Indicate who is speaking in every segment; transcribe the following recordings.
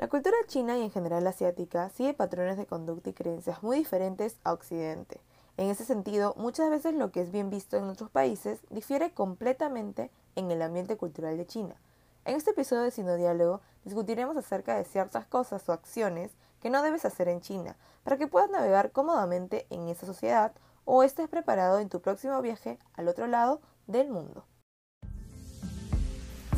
Speaker 1: La cultura china y en general asiática sigue patrones de conducta y creencias muy diferentes a Occidente. En ese sentido, muchas veces lo que es bien visto en otros países difiere completamente en el ambiente cultural de China. En este episodio de Sinodiálogo discutiremos acerca de ciertas cosas o acciones que no debes hacer en China para que puedas navegar cómodamente en esa sociedad o estés preparado en tu próximo viaje al otro lado del mundo.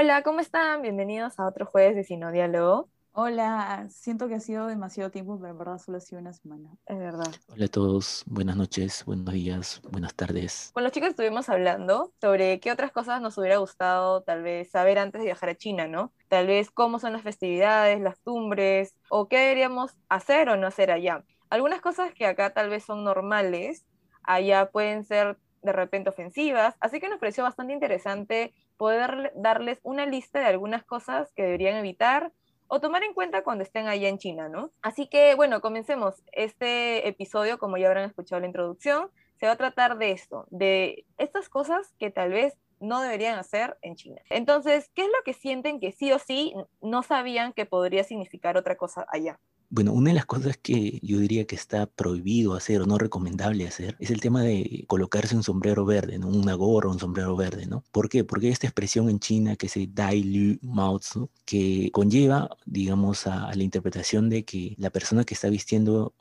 Speaker 1: Hola, ¿cómo están? Bienvenidos a otro jueves de Sinodiálogo.
Speaker 2: Hola, siento que ha sido demasiado tiempo, pero en verdad solo ha sido una semana.
Speaker 1: Es verdad.
Speaker 3: Hola a todos, buenas noches, buenos días, buenas tardes.
Speaker 1: Con los chicos estuvimos hablando sobre qué otras cosas nos hubiera gustado tal vez saber antes de viajar a China, ¿no? Tal vez cómo son las festividades, las tumbres, o qué deberíamos hacer o no hacer allá. Algunas cosas que acá tal vez son normales, allá pueden ser de repente ofensivas, así que nos pareció bastante interesante poder darles una lista de algunas cosas que deberían evitar o tomar en cuenta cuando estén allá en China, ¿no? Así que, bueno, comencemos. Este episodio, como ya habrán escuchado la introducción, se va a tratar de esto, de estas cosas que tal vez no deberían hacer en China. Entonces, ¿qué es lo que sienten que sí o sí no sabían que podría significar otra cosa allá?
Speaker 3: Bueno, una de las cosas que yo diría que está prohibido hacer o no recomendable hacer es el tema de colocarse un sombrero verde, ¿no? Una gorra, un sombrero verde, ¿no? ¿Por qué? Porque hay esta expresión en China que se Dai Lu Mao que conlleva, digamos, a, la interpretación de que la persona que está vistiendo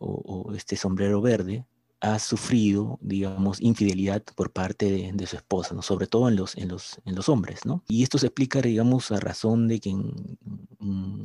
Speaker 3: este sombrero verde ha sufrido, digamos, infidelidad por parte de, su esposa, ¿no? sobre todo en los, en, los, en los hombres. ¿no? Y esto se explica, digamos, a razón de que en,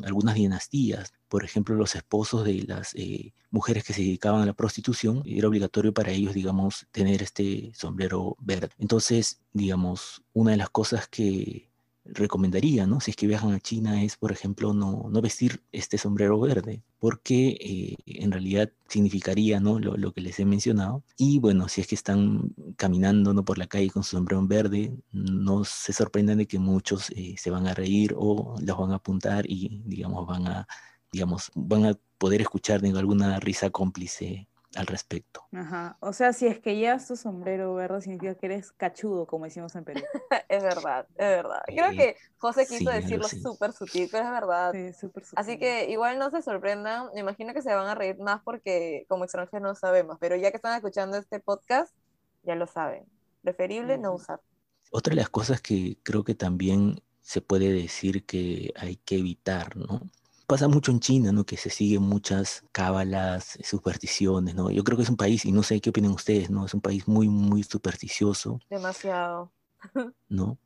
Speaker 3: algunas dinastías, por ejemplo, los esposos de las eh, mujeres que se dedicaban a la prostitución, era obligatorio para ellos, digamos, tener este sombrero verde. Entonces, digamos, una de las cosas que recomendaría, ¿no? Si es que viajan a China es, por ejemplo, no, no vestir este sombrero verde, porque eh, en realidad significaría, ¿no? Lo, lo, que les he mencionado. Y bueno, si es que están caminando, ¿no? Por la calle con su sombrero verde, no se sorprendan de que muchos eh, se van a reír o los van a apuntar y, digamos, van a, digamos, van a poder escuchar alguna risa cómplice al respecto.
Speaker 2: Ajá. O sea, si es que llevas tu sombrero verde, significa que eres cachudo, como decimos en Perú.
Speaker 1: es verdad, es verdad. Creo que José quiso decirlo súper sutil, pero es verdad.
Speaker 2: Sí, súper sutil.
Speaker 1: Así que igual no se sorprendan, me imagino que se van a reír más porque como extranjeros no sabemos, pero ya que están escuchando este podcast, ya lo saben. Preferible no usar.
Speaker 3: Otra de las cosas que creo que también se puede decir que hay que evitar, ¿no? Pasa mucho en China, ¿no? Que se siguen muchas cábalas, supersticiones, ¿no? Yo creo que es un país, y no sé qué opinan ustedes, ¿no? Es un país muy, muy supersticioso.
Speaker 1: Demasiado.
Speaker 3: ¿No?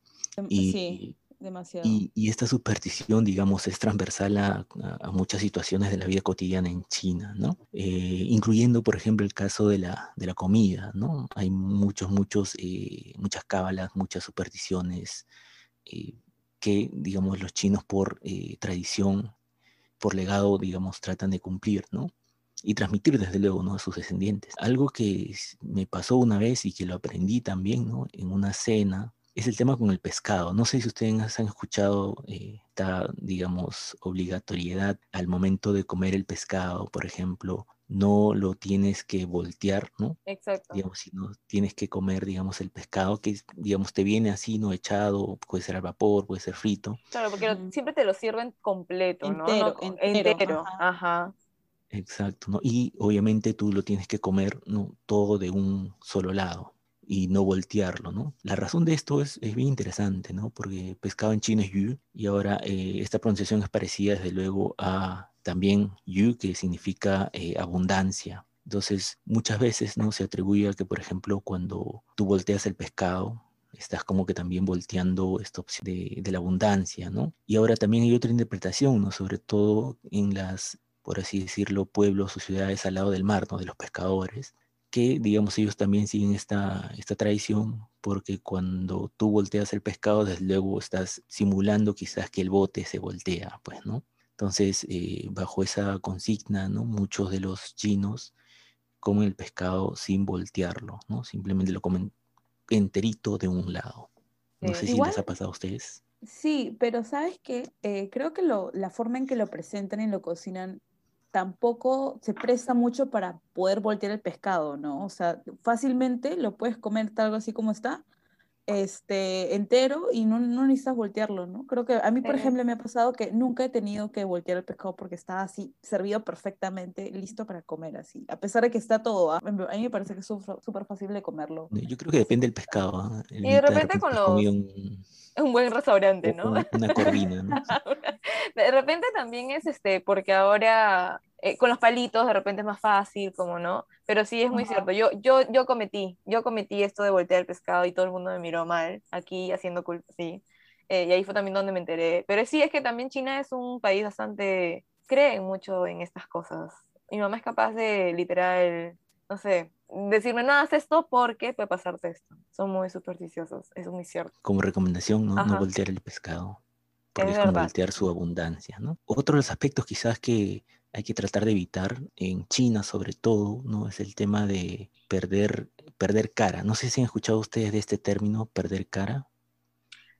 Speaker 2: Y, sí, demasiado.
Speaker 3: Y, esta superstición, digamos, es transversal a, muchas situaciones de la vida cotidiana en China, ¿no? Eh, incluyendo, por ejemplo, el caso de la, de la comida, ¿no? Hay muchos, muchos, eh, muchas cábalas, muchas supersticiones eh, que, digamos, los chinos por tradición por legado, digamos, tratan de cumplir, ¿no? Y transmitir desde luego, ¿no? A sus descendientes. Algo que me pasó una vez y que lo aprendí también, ¿no? En una cena, es el tema con el pescado. No sé si ustedes han escuchado eh, esta, digamos, obligatoriedad al momento de comer el pescado, por ejemplo, no lo tienes que voltear, ¿no?
Speaker 1: Exacto.
Speaker 3: Digamos, sino tienes que comer, digamos, el pescado que, digamos, te viene así, ¿no? Echado, puede ser al vapor, puede ser frito.
Speaker 1: Claro, porque siempre te lo sirven completo, ¿no?
Speaker 2: Entero, entero.
Speaker 1: Ajá.
Speaker 3: Exacto, ¿no? Y obviamente tú lo tienes que comer, ¿no? Todo de un solo lado y no voltearlo, ¿no? La razón de esto es, es bien interesante, ¿no? Porque pescado en chino es yu y ahora eh, esta pronunciación es parecida desde luego a también yu, que significa eh, abundancia. Entonces, muchas veces no se atribuye a que, por ejemplo, cuando tú volteas el pescado, estás como que también volteando esta opción de, de, la abundancia, ¿no? Y ahora también hay otra interpretación, ¿no? Sobre todo en las, por así decirlo, pueblos o ciudades al lado del mar, ¿no? De los pescadores, que, digamos, ellos también siguen esta, esta tradición porque cuando tú volteas el pescado, desde luego estás simulando quizás que el bote se voltea, pues, ¿no? Entonces, eh, bajo esa consigna, ¿no? Muchos de los chinos comen el pescado sin voltearlo, ¿no? Simplemente lo comen enterito de un lado. No sé si les ha pasado a ustedes.
Speaker 2: Sí, pero sabes que creo que lo, la forma en que lo presentan y lo cocinan tampoco se presta mucho para poder voltear el pescado, ¿no? O sea, fácilmente lo puedes comer tal así como está, este, entero y no, no necesitas voltearlo, ¿no? Creo que a mí, por ejemplo, me ha pasado que nunca he tenido que voltear el pescado porque está así, servido perfectamente, listo para comer así, a pesar de que está todo, ¿ah? a mí me parece que es súper fácil de comerlo.
Speaker 3: Yo creo que depende del pescado. ¿ah?
Speaker 1: y de repente con los... Un... buen restaurante, ¿no?
Speaker 3: Una, corvina, ¿no?
Speaker 1: de repente también es este, porque ahora eh, con los palitos de repente es más fácil, como no, pero sí es muy cierto. Yo, yo, yo cometí, yo cometí esto de voltear el pescado y todo el mundo me miró mal aquí haciendo culpa, sí. Eh, y ahí fue también donde me enteré. Pero sí es que también China es un país bastante, creen mucho en estas cosas. Mi mamá es capaz de literal, no sé, decirme, no, haz esto porque puede pasarte esto. Son muy supersticiosos, es muy cierto.
Speaker 3: Como recomendación, no, no voltear el pescado. Porque es, como voltear su abundancia, ¿no? Otro de los aspectos quizás que hay que tratar de evitar, en China sobre todo, ¿no? Es el tema de perder, perder cara. No sé si han escuchado ustedes de este término, perder cara.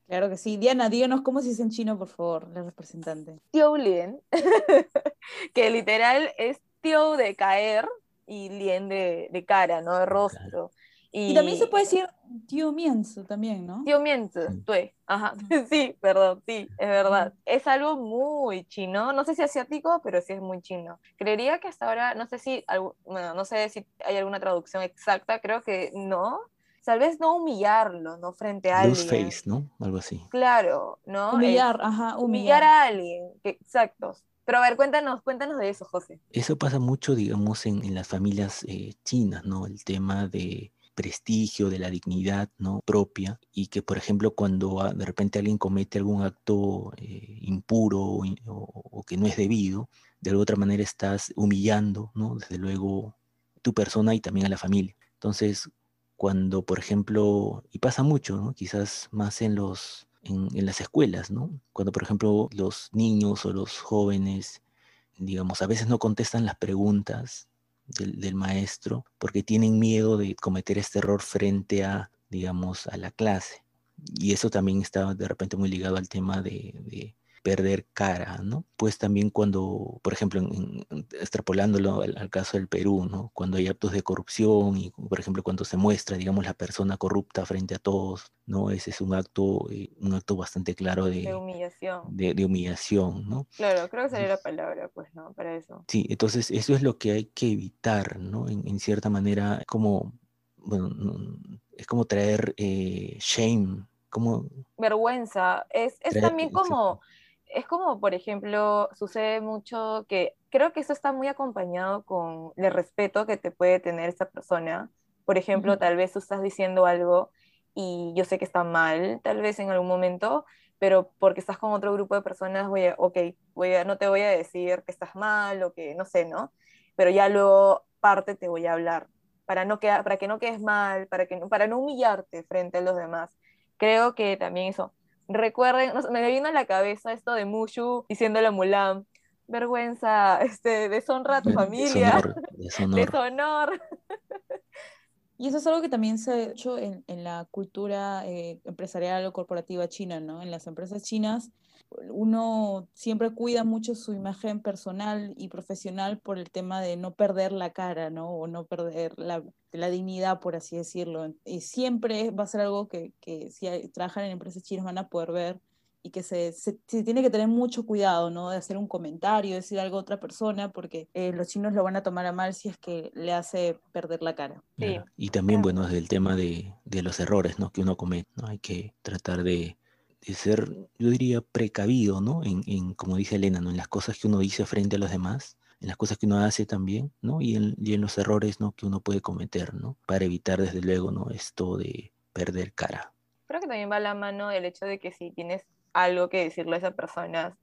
Speaker 2: Claro que sí. Diana, díganos cómo se dice en chino, por favor, la representante.
Speaker 1: Tiou Lien, que literal es Tiou de caer y Lien de, cara, ¿no? De rostro.
Speaker 2: Y, también se puede decir tío mienzo también, ¿no?
Speaker 1: Tío mienzo, ajá. Sí, perdón, sí, es verdad. Es algo muy chino, no sé si asiático, pero sí es muy chino. Creería que hasta ahora, no sé si, bueno, no sé si hay alguna traducción exacta, creo que no. Tal vez no humillarlo, ¿no? Frente a alguien.
Speaker 3: face, ¿no? Algo así.
Speaker 1: Claro, ¿no?
Speaker 2: Humillar, ajá,
Speaker 1: humillar. a alguien, exacto. Pero a ver, cuéntanos, cuéntanos de eso, José.
Speaker 3: Eso pasa mucho, digamos, en, las familias eh, chinas, ¿no? El tema de prestigio, de la dignidad ¿no? propia y que, por ejemplo, cuando de repente alguien comete algún acto eh, impuro o, que no es debido, de alguna otra manera estás humillando, ¿no? desde luego, tu persona y también a la familia. Entonces, cuando, por ejemplo, y pasa mucho, quizás más en, los, en, en las escuelas, ¿no? cuando, por ejemplo, los niños o los jóvenes, digamos, a veces no contestan las preguntas del, maestro porque tienen miedo de cometer este error frente a, digamos, a la clase. Y eso también está de repente muy ligado al tema de perder cara, ¿no? Pues también cuando, por ejemplo, extrapolándolo al, caso del Perú, ¿no? Cuando hay actos de corrupción y, por ejemplo, cuando se muestra, digamos, la persona corrupta frente a todos, ¿no? Ese es un acto, eh, un acto bastante claro de,
Speaker 1: de humillación.
Speaker 3: De, humillación, ¿no?
Speaker 1: Claro, creo que sería la palabra, pues, ¿no? Para eso.
Speaker 3: Sí, entonces eso es lo que hay que evitar, ¿no? En, cierta manera, como, bueno, es como traer eh, shame, como...
Speaker 1: Vergüenza, es, es también como es como, por ejemplo, sucede mucho que creo que eso está muy acompañado con el respeto que te puede tener esa persona. Por ejemplo, tal vez tú estás diciendo algo y yo sé que está mal, tal vez en algún momento, pero porque estás con otro grupo de personas, voy a, ok, voy a, no te voy a decir que estás mal o que no sé, ¿no? Pero ya luego parte te voy a hablar para, no quedar, para que no quedes mal, para, que, para no humillarte frente a los demás. Creo que también eso, recuerden, me vino a la cabeza esto de Mushu diciéndole a Mulan, vergüenza, este, deshonra a tu familia, deshonor.
Speaker 2: Y eso es algo que también se ha hecho en, en la cultura eh, empresarial o corporativa china, ¿no? En las empresas chinas uno siempre cuida mucho su imagen personal y profesional por el tema de no perder la cara, ¿no? O no perder la, la dignidad, por así decirlo. Y siempre va a ser algo que, que si trabajan en empresas chinas van a poder ver y que se, se, tiene que tener mucho cuidado, ¿no? De hacer un comentario, decir algo a otra persona, porque eh, los chinos lo van a tomar a mal si es que le hace perder la cara.
Speaker 3: Sí. Y también, bueno, es el tema de, de los errores, ¿no? Que uno comete, ¿no? Hay que tratar de de ser, yo diría, precavido, ¿no? En, en, como dice Elena, ¿no? En las cosas que uno dice frente a los demás, en las cosas que uno hace también, ¿no? Y en, y en los errores, ¿no? Que uno puede cometer, ¿no? Para evitar, desde luego, ¿no? Esto de perder cara.
Speaker 1: Creo que también va a la mano el hecho de que si tienes algo que decirle a esa persona,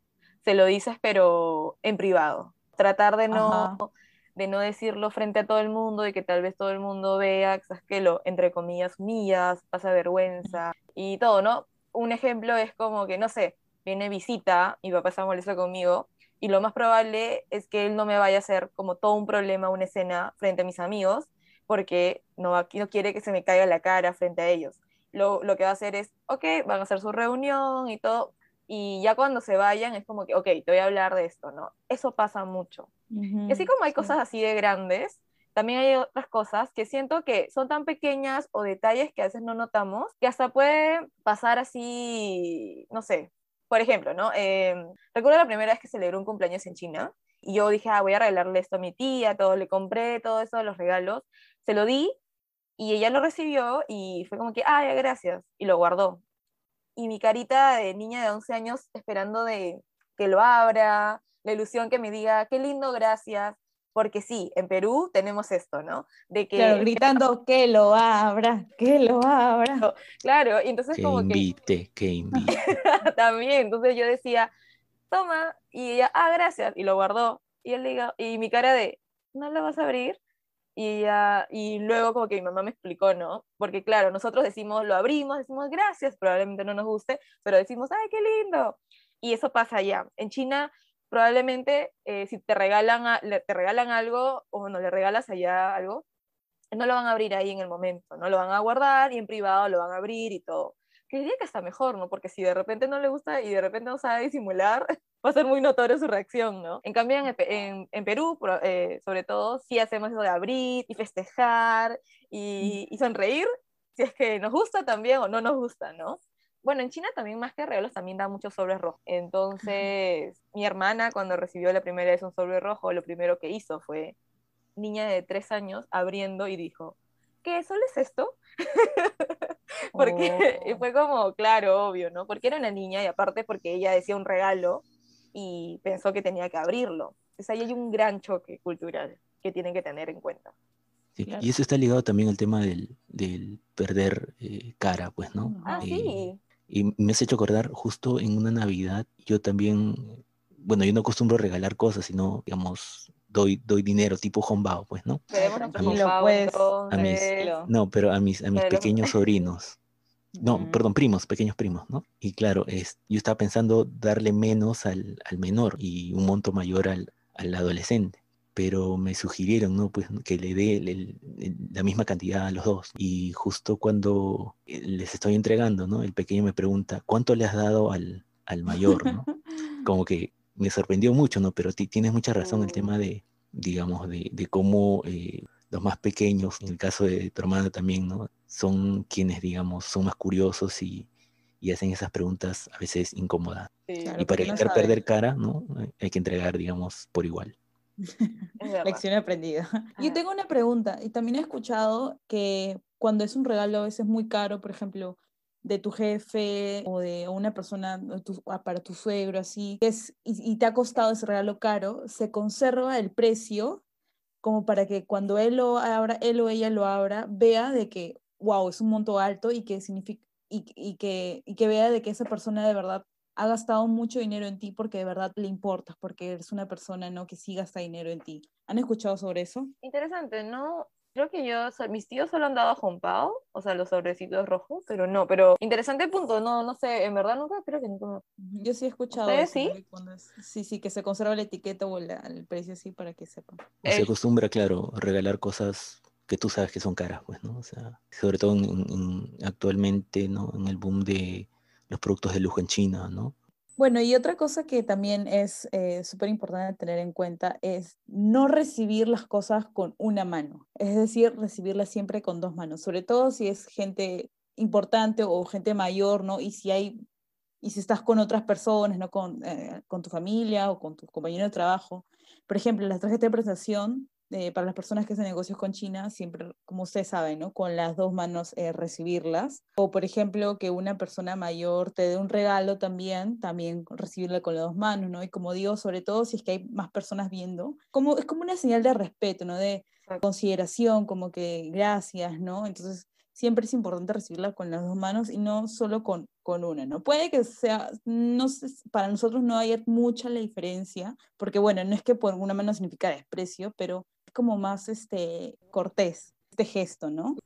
Speaker 1: se lo dices, pero en privado. Tratar de no, de no decirlo frente a todo el mundo y que tal vez todo el mundo vea que lo, entre comillas, humillas, pasa vergüenza y todo, ¿no? Un ejemplo es como que, no sé, viene visita, mi papá está molesto conmigo y lo más probable es que él no me vaya a hacer como todo un problema, una escena frente a mis amigos, porque no, no quiere que se me caiga la cara frente a ellos. Lo, lo, que va a hacer es, ok, van a hacer su reunión y todo, y ya cuando se vayan es como que, ok, te voy a hablar de esto, ¿no? Eso pasa mucho. y así como hay cosas así de grandes, también hay otras cosas que siento que son tan pequeñas o detalles que a veces no notamos, que hasta puede pasar así, no sé, por ejemplo, ¿no? Em, recuerdo la primera vez que celebré un cumpleaños en China y yo dije, ah, voy a regalarle esto a mi tía, todo, le compré todo eso, los regalos, se lo di y ella lo recibió y fue como que, ah, ya, gracias, y lo guardó. Y mi carita de niña de 11 años esperando de que lo abra, la ilusión que me diga, qué lindo, gracias, porque sí, en Perú tenemos esto, ¿no?
Speaker 2: De que... Claro, gritando que lo abra, que lo abra.
Speaker 1: Claro, y entonces
Speaker 3: que
Speaker 1: como
Speaker 3: invite, que... invite,
Speaker 1: También, entonces yo decía, toma, y ella, ah, gracias, y lo guardó. Y él diga, y mi cara de, ¿no lo vas a abrir? Y, ya, y luego como que mi mamá me explicó, ¿no? Porque claro, nosotros decimos, lo abrimos, decimos gracias, probablemente no nos guste, pero decimos, ay, qué lindo. Y eso pasa allá. En China probablemente eh, si te regalan, te regalan algo o no le regalas allá algo, no lo van a abrir ahí en el momento, no lo van a guardar y en privado lo van a abrir y todo. Diría que está mejor, ¿no? Porque si de repente no le gusta y de repente no sabe disimular, va a ser muy notorio su reacción, ¿no? En cambio, en, en, Perú, eh, sobre todo, sí hacemos eso de abrir y festejar y, y sonreír, si es que nos gusta también o no nos gusta, ¿no? bueno, en China también más que regalos también da muchos sobres rojos. Entonces, mi hermana cuando recibió la primera vez un sobre rojo, lo primero que hizo fue, niña de tres años, abriendo y dijo, ¿qué solo es esto? porque oh. fue como, claro, obvio, ¿no? Porque era una niña y aparte porque ella decía un regalo y pensó que tenía que abrirlo. Entonces ahí hay un gran choque cultural que tienen que tener en cuenta.
Speaker 3: Y eso está ligado también al tema del, perder eh, cara, pues, ¿no?
Speaker 1: Ah, sí.
Speaker 3: Eh, y me has hecho acordar justo en una Navidad, yo también, bueno, yo no acostumbro regalar cosas, sino, digamos, doy, doy dinero tipo hombao, pues, ¿no?
Speaker 1: A mis, a
Speaker 3: mis, no, pero a mis, a mis pequeños sobrinos. No, perdón, primos, pequeños primos, ¿no? Y claro, es, yo estaba pensando darle menos al, al menor y un monto mayor al, al adolescente pero me sugirieron, ¿no? Pues que le dé la misma cantidad a los dos. Y justo cuando eh, les estoy entregando, ¿no? El pequeño me pregunta, ¿cuánto le has dado al, al mayor, ¿no? Como que me sorprendió mucho, ¿no? Pero tienes mucha razón el tema de, digamos, de, de cómo eh, los más pequeños, en el caso de tu hermana también, ¿no? Son quienes, digamos, son más curiosos y, y hacen esas preguntas a veces incómodas. y para evitar perder cara, ¿no? Hay que entregar, digamos, por igual.
Speaker 2: Lección aprendida. Yo tengo una pregunta, y también he escuchado que cuando es un regalo a veces muy caro, por ejemplo, de tu jefe o de una persona ah, para tu suegro, así, es, y, te ha costado ese regalo caro, se conserva el precio como para que cuando él, lo abra, él o ella lo abra, vea de que, wow, es un monto alto y que significa, y, y, que, y que vea de que esa persona de verdad ha gastado mucho dinero en ti porque de verdad le importas, porque eres una persona ¿no? que sí gasta dinero en ti. ¿Han escuchado sobre eso?
Speaker 1: Interesante, ¿no? Creo que yo, mis tíos solo han dado a Juan o sea, los sobrecitos rojos, pero no, pero interesante punto, no, no sé, en verdad nunca, creo que nunca.
Speaker 2: Yo sí he escuchado
Speaker 1: eso, sí?
Speaker 2: sí, sí, que se conserva la etiqueta o el precio así para que sepan.
Speaker 3: Se acostumbra, claro, regalar cosas que tú sabes que son caras, pues, ¿no? O sea, sobre todo actualmente, ¿no? En el boom de los productos de lujo en China, ¿no?
Speaker 2: Bueno, y otra cosa que también es eh, súper importante tener en cuenta es no recibir las cosas con una mano, es decir, recibirlas siempre con dos manos, sobre todo si es gente importante o gente mayor, ¿no? Y si hay, y si estás con otras personas, ¿no? Con, eh, con tu familia o con tu compañero de trabajo. Por ejemplo, las tarjetas de presentación eh, para las personas que hacen negocios con China, siempre, como usted sabe, ¿no? Con las dos manos eh, recibirlas. O, por ejemplo, que una persona mayor te dé un regalo también, también recibirla con las dos manos, ¿no? Y como digo, sobre todo si es que hay más personas viendo, como, es como una señal de respeto, ¿no? De consideración, como que gracias, ¿no? Entonces, siempre es importante recibirla con las dos manos y no solo con, con una, ¿no? Puede que sea, no sé, para nosotros no haya mucha la diferencia, porque bueno, no es que por una mano significa desprecio, pero como más este, cortés, este gesto, ¿no?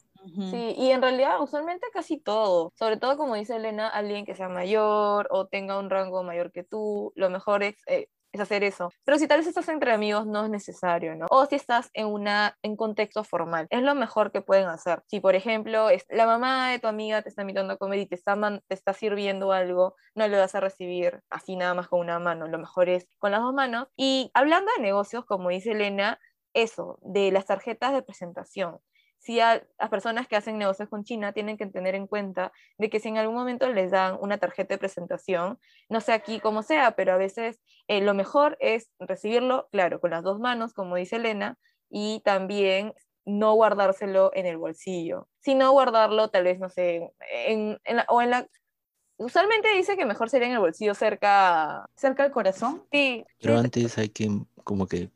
Speaker 1: Sí, y en realidad usualmente casi todo, sobre todo como dice Elena, alguien que sea mayor o tenga un rango mayor que tú, lo mejor es eh, es hacer eso. Pero si tal vez estás entre amigos, no es necesario, ¿no? O si estás en una en contexto formal, es lo mejor que pueden hacer. Si, por ejemplo, es, la mamá de tu amiga te está invitando a comer y te está, te está sirviendo algo, no le vas a recibir así nada más con una mano, lo mejor es con las dos manos. Y hablando de negocios, como dice Elena, eso, de las tarjetas de presentación si a las personas que hacen negocios con China tienen que tener en cuenta de que si en algún momento les dan una tarjeta de presentación, no sé aquí cómo sea, pero a veces eh, lo mejor es recibirlo, claro, con las dos manos, como dice Elena, y también no guardárselo en el bolsillo, sino guardarlo tal vez, no sé, en, o en la... Usualmente dice que mejor sería en el bolsillo cerca...
Speaker 2: ¿Cerca del corazón?
Speaker 1: Sí.
Speaker 3: Pero antes hay que como que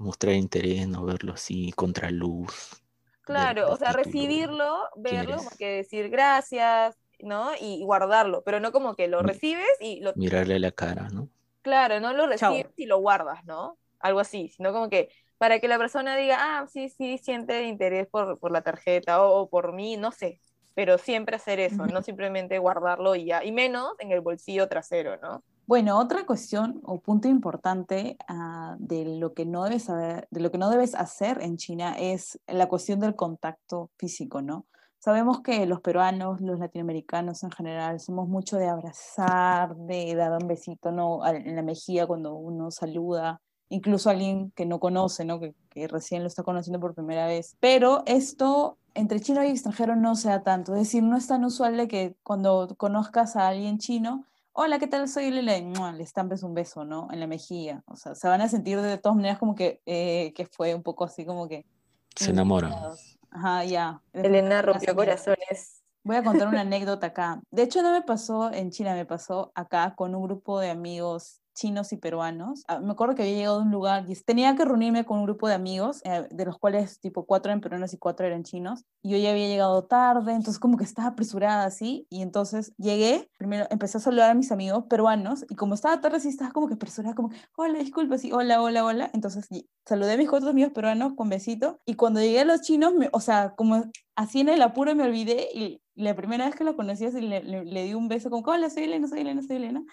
Speaker 3: mostrar interés, no verlo así contra luz.
Speaker 1: Claro, o sea, recibirlo, verlo, como que decir gracias, ¿no? Y guardarlo, pero no como que lo recibes y lo...
Speaker 3: Mirarle la cara, ¿no?
Speaker 1: Claro, no lo recibes y lo guardas, ¿no? Algo así, sino como que para que la persona diga, ah, sí, sí, siente interés por, por la tarjeta o, por mí, no sé, pero siempre hacer eso, no simplemente guardarlo y ya, y menos en el bolsillo trasero, ¿no?
Speaker 2: Bueno, otra cuestión o punto importante ah, de, lo que no debes de lo que no debes hacer en China es la cuestión del contacto físico, ¿no? Sabemos que los peruanos, los latinoamericanos en general, somos mucho de abrazar, de dar un besito ¿no? en la mejilla cuando uno saluda, incluso a alguien que no conoce, ¿no? Que, que, recién lo está conociendo por primera vez. Pero esto entre chino y extranjero no sea tanto, es decir, no es tan usual de que cuando conozcas a alguien chino, hola, ¿qué tal? Soy Lele, le estampes un beso, ¿no? En la mejilla. O sea, se van a sentir de todas maneras como que, eh, que fue un poco así como que...
Speaker 3: Se enamoran.
Speaker 2: Ajá, ya.
Speaker 1: Elena rompió corazones.
Speaker 2: Voy a contar una anécdota acá. De hecho, no me pasó en China, me pasó acá con un grupo de amigos chinos y peruanos. Ah, me acuerdo que había llegado a un lugar y tenía que reunirme con un grupo de amigos, eh, de los cuales tipo cuatro eran peruanos y cuatro eran chinos. Y yo ya había llegado tarde, entonces como que estaba apresurada así. Y entonces llegué, primero empecé a saludar a mis amigos peruanos y como estaba tarde, sí estaba como que apresurada, como, hola, disculpa, sí, hola, hola, hola. Entonces saludé a mis cuatro amigos peruanos con besito. Y cuando llegué a los chinos, o sea, como así en el apuro me olvidé y la primera vez que lo conocí, así le, le, di un beso como, hola, soy Elena, soy Elena, soy Elena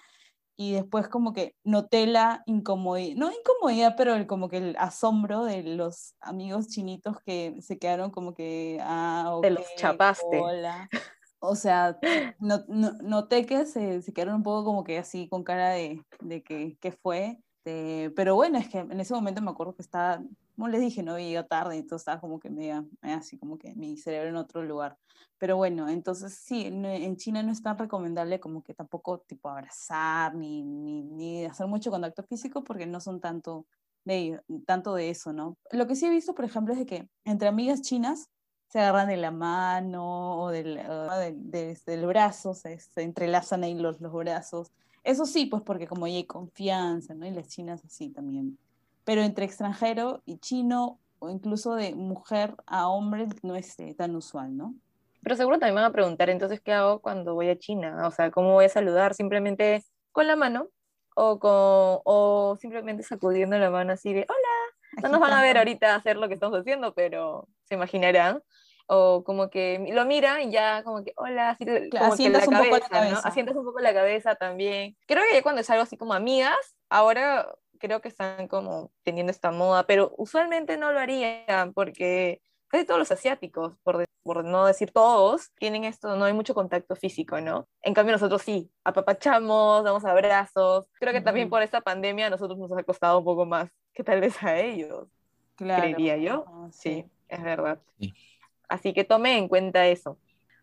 Speaker 2: y después como que noté la incomodidad, no incomodidad, pero el, como que el asombro de los amigos chinitos que se quedaron como que, ah,
Speaker 1: Te los chapaste.
Speaker 2: Hola. O sea, no, noté que se, se, quedaron un poco como que así con cara de, de que, que fue. De, pero bueno, es que en ese momento me acuerdo que estaba, como les dije, no había llegado tarde, entonces estaba como que media, así como que mi cerebro en otro lugar. Pero bueno, entonces sí, en China no es tan recomendable como que tampoco tipo abrazar ni, ni, ni hacer mucho contacto físico porque no son tanto de, tanto de eso, ¿no? Lo que sí he visto, por ejemplo, es de que entre amigas chinas se agarran de la mano o del, de, del brazo, se, se, entrelazan ahí los, los brazos. Eso sí, pues porque como hay confianza, ¿no? Y las chinas así también. Pero entre extranjero y chino o incluso de mujer a hombre no es eh, tan usual, ¿no?
Speaker 1: Pero seguro también me van a preguntar, entonces, ¿qué hago cuando voy a China? O sea, ¿cómo voy a saludar? ¿Simplemente con la mano? ¿O, con, o simplemente sacudiendo la mano así de, hola? No nos van a ver ahorita hacer lo que estamos haciendo, pero se imaginarán. O como que lo mira y ya como que, hola, así, como que la cabeza, ¿no? Asientas un poco la cabeza también. Creo que cuando es algo así como amigas, ahora creo que están como teniendo esta moda, pero usualmente no lo harían porque casi todos los asiáticos, por, por, no decir todos, tienen esto, no hay mucho contacto físico, ¿no? En cambio nosotros sí, apapachamos, damos abrazos. Creo que también por esta pandemia a nosotros nos ha costado un poco más que tal vez a ellos. Claro. Creería yo. sí. es verdad. Así que tome en cuenta eso.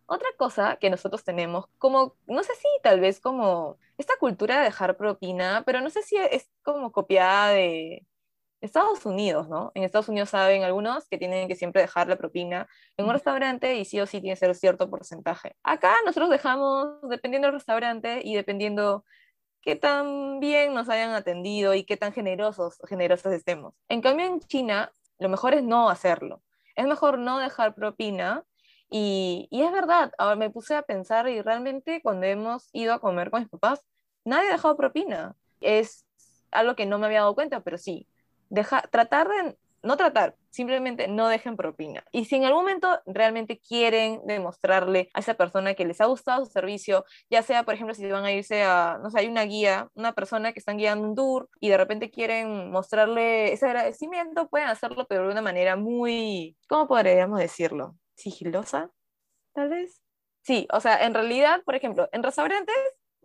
Speaker 1: Otra cosa que nosotros tenemos, como, no sé si tal vez como esta cultura de dejar propina, pero no sé si es como copiada de, Estados Unidos, ¿no? En Estados Unidos saben algunos que tienen que siempre dejar la propina en un restaurante y sí o sí tiene que ser cierto porcentaje. Acá nosotros dejamos, dependiendo del restaurante y dependiendo qué tan bien nos hayan atendido y qué tan generosos, generosos estemos. En cambio, en China, lo mejor es no hacerlo. Es mejor no dejar propina y, y es verdad, ahora me puse a pensar y realmente cuando hemos ido a comer con mis papás, nadie ha dejado propina. Es algo que no me había dado cuenta, pero sí, tratar de, no tratar, simplemente no dejen propina. Y si en algún momento realmente quieren demostrarle a esa persona que les ha gustado su servicio, ya sea, por ejemplo, si van a irse a, no sé, hay una guía, una persona que están guiando un tour y de repente quieren mostrarle ese agradecimiento, pueden hacerlo, pero de una manera muy, ¿cómo podríamos decirlo? Sigilosa, tal vez. Sí, o sea, en realidad, por ejemplo, en restaurantes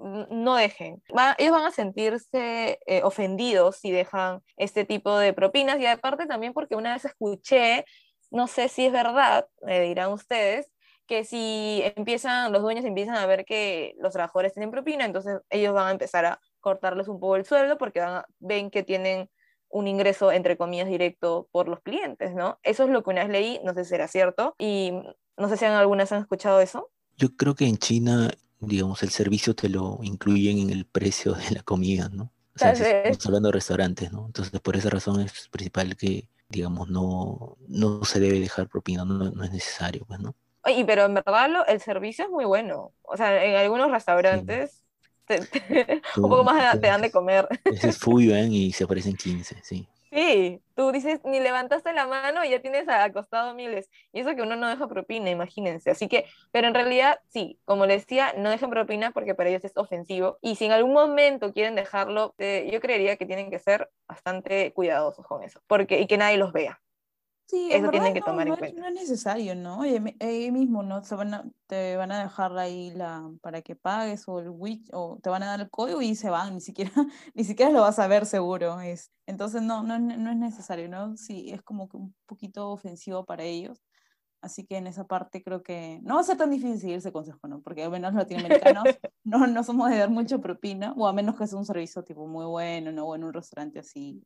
Speaker 1: no dejen. ellos van a sentirse eh, ofendidos si dejan este tipo de propinas y aparte también porque una vez escuché, no sé si es verdad, me dirán ustedes, que si empiezan, los dueños empiezan a ver que los trabajadores tienen propina, entonces ellos van a empezar a cortarles un poco el sueldo porque ven que tienen un ingreso, entre comillas, directo por los clientes, ¿no? Eso es lo que una vez leí, no sé si era cierto, y no sé si algunas han escuchado eso.
Speaker 3: Yo creo que en China digamos, el servicio te lo incluyen en el precio de la comida, ¿no? O sea, estamos hablando de restaurantes, ¿no? Entonces, por esa razón es principal que, digamos, no, no se debe dejar propina, no, no es necesario, pues, ¿no?
Speaker 1: Oye, pero en verdad el servicio es muy bueno. O sea, en algunos restaurantes un poco más te dan de comer.
Speaker 3: Ese es Fuyan y se aparecen 15, sí.
Speaker 1: Sí, tú dices, ni levantaste la mano y ya tienes acostado miles. Y eso que uno no deja propina, imagínense. Así que, pero en realidad, sí, como les decía, no dejen propina porque para ellos es ofensivo. Y si en algún momento quieren dejarlo, eh, yo creería que tienen que ser bastante cuidadosos con eso. Porque, y que nadie los vea.
Speaker 2: Sí, eso tienen que tomar en cuenta. No es necesario, ¿no? Oye, ahí mismo, ¿no? Se van a, te van a dejar ahí la, para que pagues o el witch, o te van a dar el código y se van, ni siquiera, ni siquiera lo vas a ver seguro. Es, entonces no, no, no es necesario, ¿no? Sí, es como que un poquito ofensivo para ellos. Así que en esa parte creo que no va a ser tan difícil seguir ese consejo, ¿no? Porque al menos los latinoamericanos no, no somos de dar mucho propina, o a menos que sea un servicio tipo muy bueno, ¿no? O en un restaurante así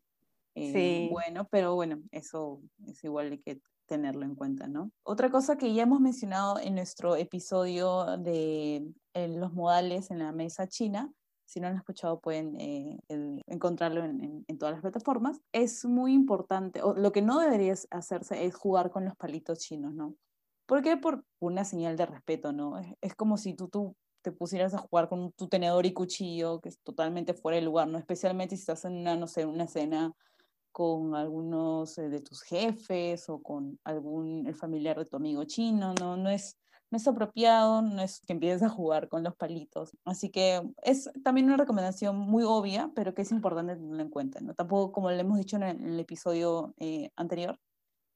Speaker 2: eh, sí. bueno, pero bueno, eso es igual hay que tenerlo en cuenta, ¿no? Otra cosa que ya hemos mencionado en nuestro episodio de los modales en la mesa china, si no lo han escuchado pueden eh, encontrarlo en, en, todas las plataformas, es muy importante, o lo que no deberías hacerse es jugar con los palitos chinos, ¿no? ¿Por qué? Por una señal de respeto, ¿no? Es, es como si tú, tú te pusieras a jugar con tu tenedor y cuchillo, que es totalmente fuera de lugar, ¿no? Especialmente si estás en una, no sé, una cena con algunos eh, de tus jefes o con algún el familiar de tu amigo chino, no, no es, no es apropiado, no es que empieces a jugar con los palitos. Así que es también una recomendación muy obvia, pero que es importante tenerla en cuenta. ¿no? Tampoco, como le hemos dicho en el, episodio eh, anterior,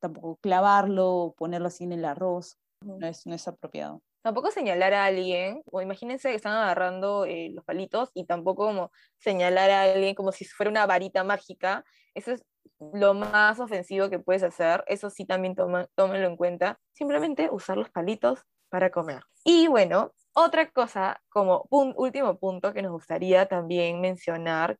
Speaker 2: tampoco clavarlo o ponerlo así en el arroz, no es, no es apropiado
Speaker 1: tampoco señalar a alguien, o imagínense que están agarrando eh, los palitos y tampoco como señalar a alguien como si fuera una varita mágica, eso es lo más ofensivo que puedes hacer, eso sí también tómenlo en cuenta, simplemente usar los palitos para comer. Y bueno, otra cosa como último punto que nos gustaría también mencionar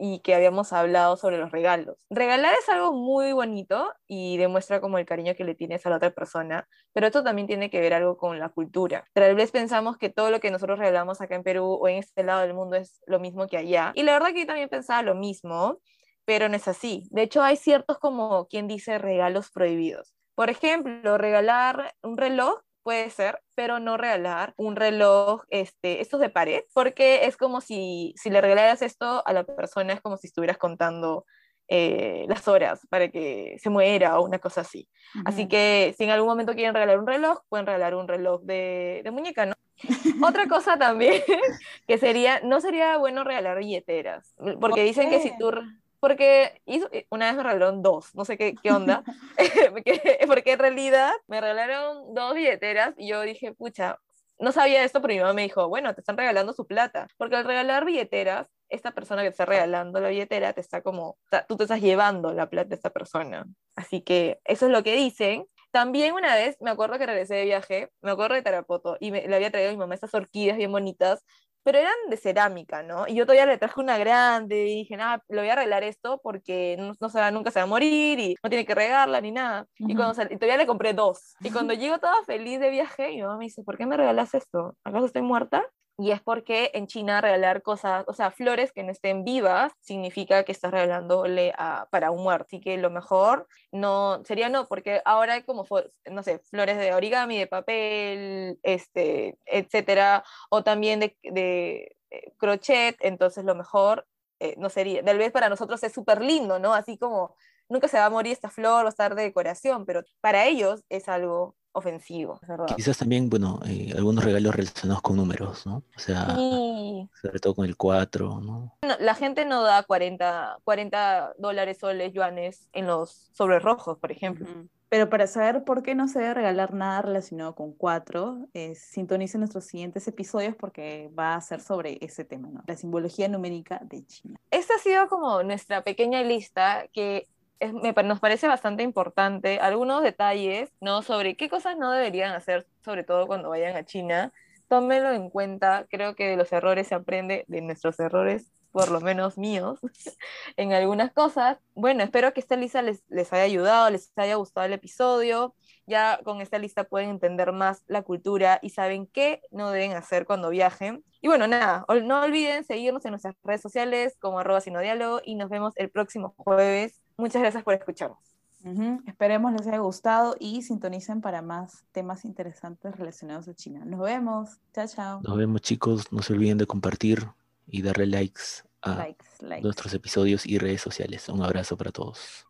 Speaker 1: y que habíamos hablado sobre los regalos. Regalar es algo muy bonito y demuestra como el cariño que le tienes a la otra persona, pero esto también tiene que ver algo con la cultura. Tal vez pensamos que todo lo que nosotros regalamos acá en Perú o en este lado del mundo es lo mismo que allá. Y la verdad que yo también pensaba lo mismo, pero no es así. De hecho, hay ciertos como quien dice regalos prohibidos. Por ejemplo, regalar un reloj puede ser, pero no regalar un reloj, este, estos de pared, porque es como si, si le regalaras esto a la persona, es como si estuvieras contando eh, las horas para que se muera o una cosa así. Así que si en algún momento quieren regalar un reloj, pueden regalar un reloj de, de muñeca, ¿no? Otra cosa también que sería, no sería bueno regalar billeteras, porque dicen que si tú porque hizo, eh, una vez me regalaron dos, no sé qué, qué onda, porque, en realidad me regalaron dos billeteras y yo dije, pucha, no sabía esto, pero mi mamá me dijo, bueno, te están regalando su plata, porque al regalar billeteras, esta persona que te está regalando la billetera te está como, tú te estás llevando la plata de esta persona. Así que eso es lo que dicen. También una vez, me acuerdo que regresé de viaje, me acuerdo de Tarapoto, y me, le había traído a mi mamá estas orquídeas bien bonitas, pero eran de cerámica, ¿no? Y yo todavía le traje una grande y dije, nada, le voy a arreglar esto porque no, no se nunca se va a morir y no tiene que regarla ni nada. y, cuando y todavía le compré dos. Y cuando llego toda feliz de viaje, mi mamá me dice, ¿por qué me regalas esto? ¿Acaso estoy muerta? Y es porque en China regalar cosas, o sea, flores que no estén vivas, significa que estás regalándole para un muerto. Así que lo mejor no sería no, porque ahora hay como, no sé, flores de origami, de papel, este, etcétera, o también de, de eh, crochet, entonces lo mejor eh, no sería, tal vez para nosotros es súper lindo, ¿no? Así como nunca se va a morir esta flor, va a estar de decoración, pero para ellos es algo ofensivo,
Speaker 3: Quizás también, bueno, eh, algunos regalos relacionados con números, ¿no? O sea, sobre todo con el 4, ¿no?
Speaker 1: La gente no da 40, 40 dólares, soles, yuanes en los sobres rojos, por ejemplo.
Speaker 2: Pero para saber por qué no se debe regalar nada relacionado con 4, eh, sintonicen nuestros siguientes episodios porque va a ser sobre ese tema, ¿no? La simbología numérica de China.
Speaker 1: Esta ha sido como nuestra pequeña lista que nos parece bastante importante algunos detalles, ¿no? Sobre qué cosas no deberían hacer, sobre todo cuando vayan a China. Tómenlo en cuenta, creo que de los errores se aprende, de nuestros errores, por lo menos míos, en algunas cosas. Bueno, espero que esta lista les, les haya ayudado, les haya gustado el episodio. Ya con esta lista pueden entender más la cultura y saben qué no deben hacer cuando viajen. Y bueno, nada, no olviden seguirnos en nuestras redes sociales como arroba sinodiálogo y nos vemos el próximo jueves Muchas gracias por escucharnos.
Speaker 2: Esperemos les haya gustado y sintonicen para más temas interesantes relacionados a China. Nos vemos. Chao, chao.
Speaker 3: Nos vemos chicos. No se olviden de compartir y darle likes a nuestros episodios y redes sociales. Un abrazo para todos.